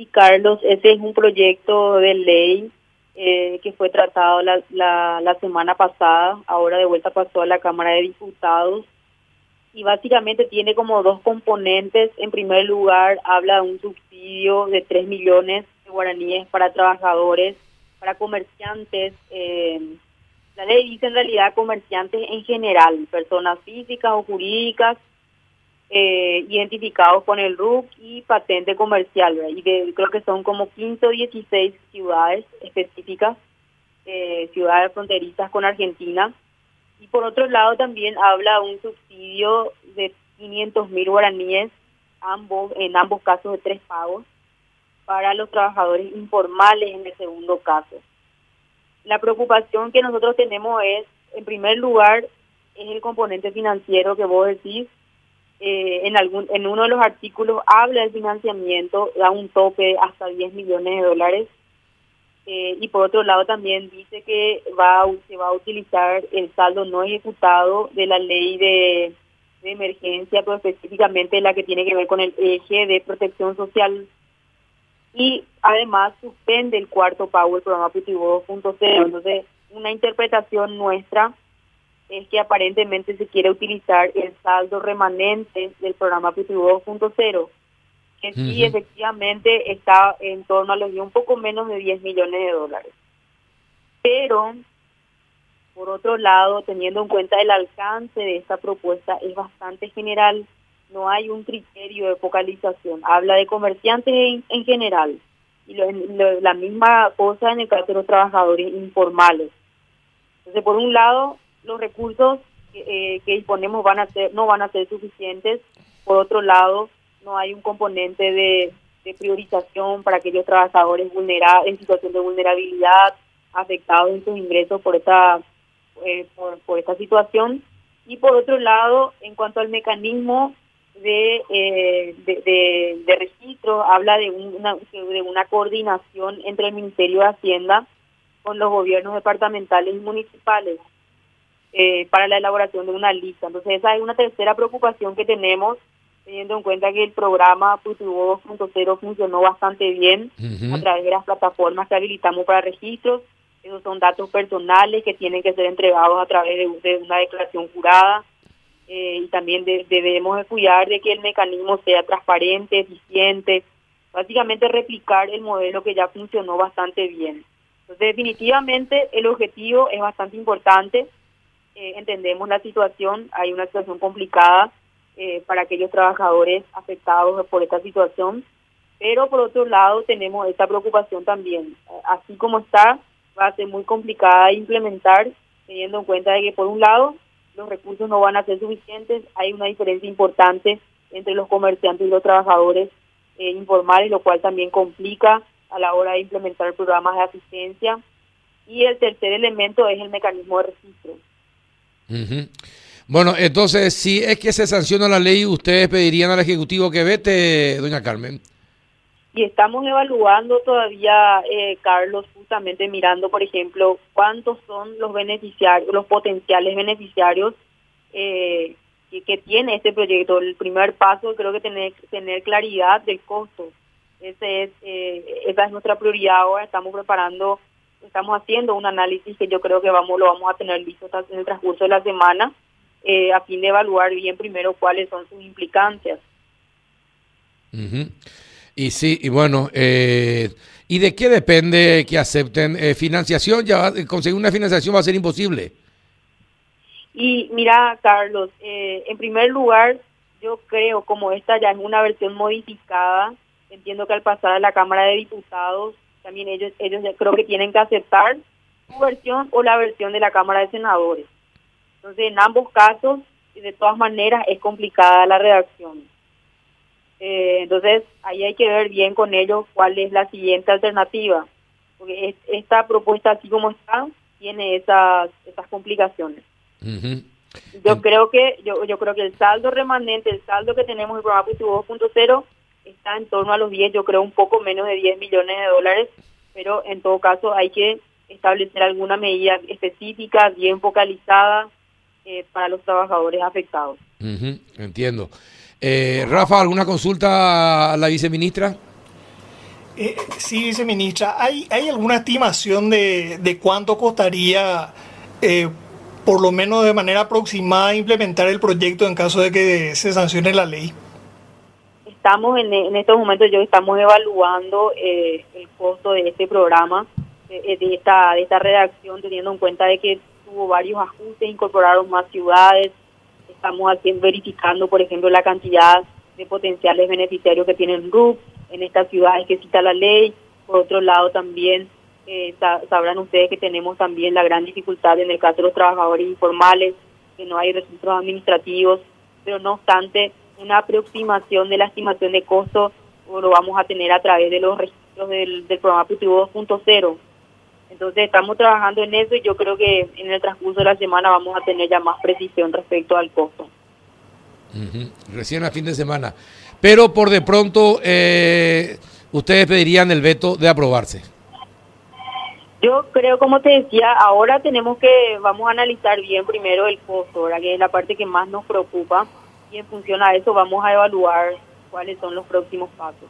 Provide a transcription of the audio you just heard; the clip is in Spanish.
Sí, Carlos, ese es un proyecto de ley eh, que fue tratado la, semana pasada, ahora de vuelta pasó a la Cámara de Diputados y básicamente tiene como dos componentes. En primer lugar, habla de un subsidio de 3 millones de guaraníes para trabajadores, para comerciantes. Eh, la ley dice en realidad comerciantes en general, personas físicas o jurídicas eh, identificados con el RUC y patente comercial. Y creo que son como 15 o 16 ciudades específicas, eh, ciudades fronterizas con Argentina. Y por otro lado también habla de un subsidio de 500 mil guaraníes ambos, en ambos casos de tres pagos para los trabajadores informales en el segundo caso. La preocupación que nosotros tenemos es, en primer lugar, es el componente financiero que vos decís. Eh, en, algún, en uno de los artículos habla del financiamiento, da un tope hasta 10 millones de dólares. Eh, y por otro lado también dice que va se va a utilizar el saldo no ejecutado de la ley de, de emergencia, pero específicamente la que tiene que ver con el eje de protección social y además suspende el cuarto pago del programa Putivo 2.0. Entonces, una interpretación nuestra es que aparentemente se quiere utilizar el saldo remanente del programa Putivo 2.0, que sí efectivamente está en torno a los un poco menos de 10 millones de dólares. Pero, por otro lado, teniendo en cuenta el alcance de esta propuesta, es bastante general no hay un criterio de focalización. Habla de comerciantes en, general y la misma cosa en el caso de los trabajadores informales. Entonces, por un lado, los recursos eh, que disponemos ser no van a ser suficientes. Por otro lado, no hay un componente de, priorización para aquellos trabajadores vulnerables en situación de vulnerabilidad, afectados en sus ingresos por esta eh, por esta situación. Y por otro lado, en cuanto al mecanismo eh, de, de, registro, habla de una, de una coordinación entre el Ministerio de Hacienda con los gobiernos departamentales y municipales eh, para la elaboración de una lista. Entonces esa es una tercera preocupación que tenemos, teniendo en cuenta que el programa Futuro 2.0 funcionó bastante bien a través de las plataformas que habilitamos para registros. Esos son datos personales que tienen que ser entregados a través de una declaración jurada eh, y también debemos cuidar de que el mecanismo sea transparente, eficiente, básicamente replicar el modelo que ya funcionó bastante bien. Entonces, definitivamente el objetivo es bastante importante. Eh, entendemos la situación, hay una situación complicada eh, para aquellos trabajadores afectados por esta situación, pero por otro lado tenemos esta preocupación también. Así como está, va a ser muy complicada de implementar, teniendo en cuenta que por un lado los recursos no van a ser suficientes, hay una diferencia importante entre los comerciantes y los trabajadores eh, informales, lo cual también complica a la hora de implementar programas de asistencia. Y el tercer elemento es el mecanismo de registro. Bueno, entonces, si es que se sanciona la ley, ustedes pedirían al Ejecutivo que vete, doña Carmen. Y estamos evaluando todavía, eh, Carlos, justamente mirando, por ejemplo, cuántos son los beneficiarios, los potenciales beneficiarios eh, que, tiene este proyecto. El primer paso creo que tener tener claridad del costo. Ese es, eh, esa es nuestra prioridad ahora. Estamos preparando, estamos haciendo un análisis que yo creo que vamos lo vamos a tener listo en el transcurso de la semana a fin de evaluar bien primero cuáles son sus implicancias. Y sí, y bueno, eh, ¿y de qué depende que acepten eh, financiación? Ya conseguir una financiación va a ser imposible. Y mira, Carlos, eh, en primer lugar, yo creo como esta ya es una versión modificada, entiendo que al pasar a la Cámara de Diputados, también ellos, ellos creo que tienen que aceptar su versión o la versión de la Cámara de Senadores. Entonces, en ambos casos, de todas maneras, es complicada la redacción. Eh, entonces, ahí hay que ver bien con ellos cuál es la siguiente alternativa, porque esta propuesta, así como está, tiene esas, esas complicaciones. Yo creo que yo, yo creo que el saldo remanente, el saldo que tenemos en el programa Positivo 2.0 está en torno a los 10, yo creo un poco menos de 10 millones de dólares, pero en todo caso hay que establecer alguna medida específica, bien focalizada eh, para los trabajadores afectados. Entiendo. Eh, Rafa, ¿alguna consulta a la viceministra? Eh, sí, viceministra, ¿hay, ¿hay alguna estimación de, de cuánto costaría, eh, por lo menos de manera aproximada, implementar el proyecto en caso de que se sancione la ley? Estamos en, en estos momentos, yo estamos evaluando eh, el costo de este programa, de, de, esta, de esta redacción, teniendo en cuenta de que tuvo varios ajustes, incorporaron más ciudades, estamos haciendo, verificando, por ejemplo, la cantidad de potenciales beneficiarios que tienen RUP en estas ciudades que cita la ley. Por otro lado, también eh, sabrán ustedes que tenemos también la gran dificultad en el caso de los trabajadores informales, que no hay registros administrativos, pero no obstante, una aproximación de la estimación de costo lo vamos a tener a través de los registros del, del programa Puttivo 2.0. Entonces estamos trabajando en eso y yo creo que en el transcurso de la semana vamos a tener ya más precisión respecto al costo. Uh -huh. Recién a fin de semana. Pero por de pronto, eh, ustedes pedirían el veto de aprobarse. Yo creo, como te decía, ahora tenemos que, vamos a analizar bien primero el costo, ¿verdad? que es la parte que más nos preocupa, y en función a eso vamos a evaluar cuáles son los próximos pasos.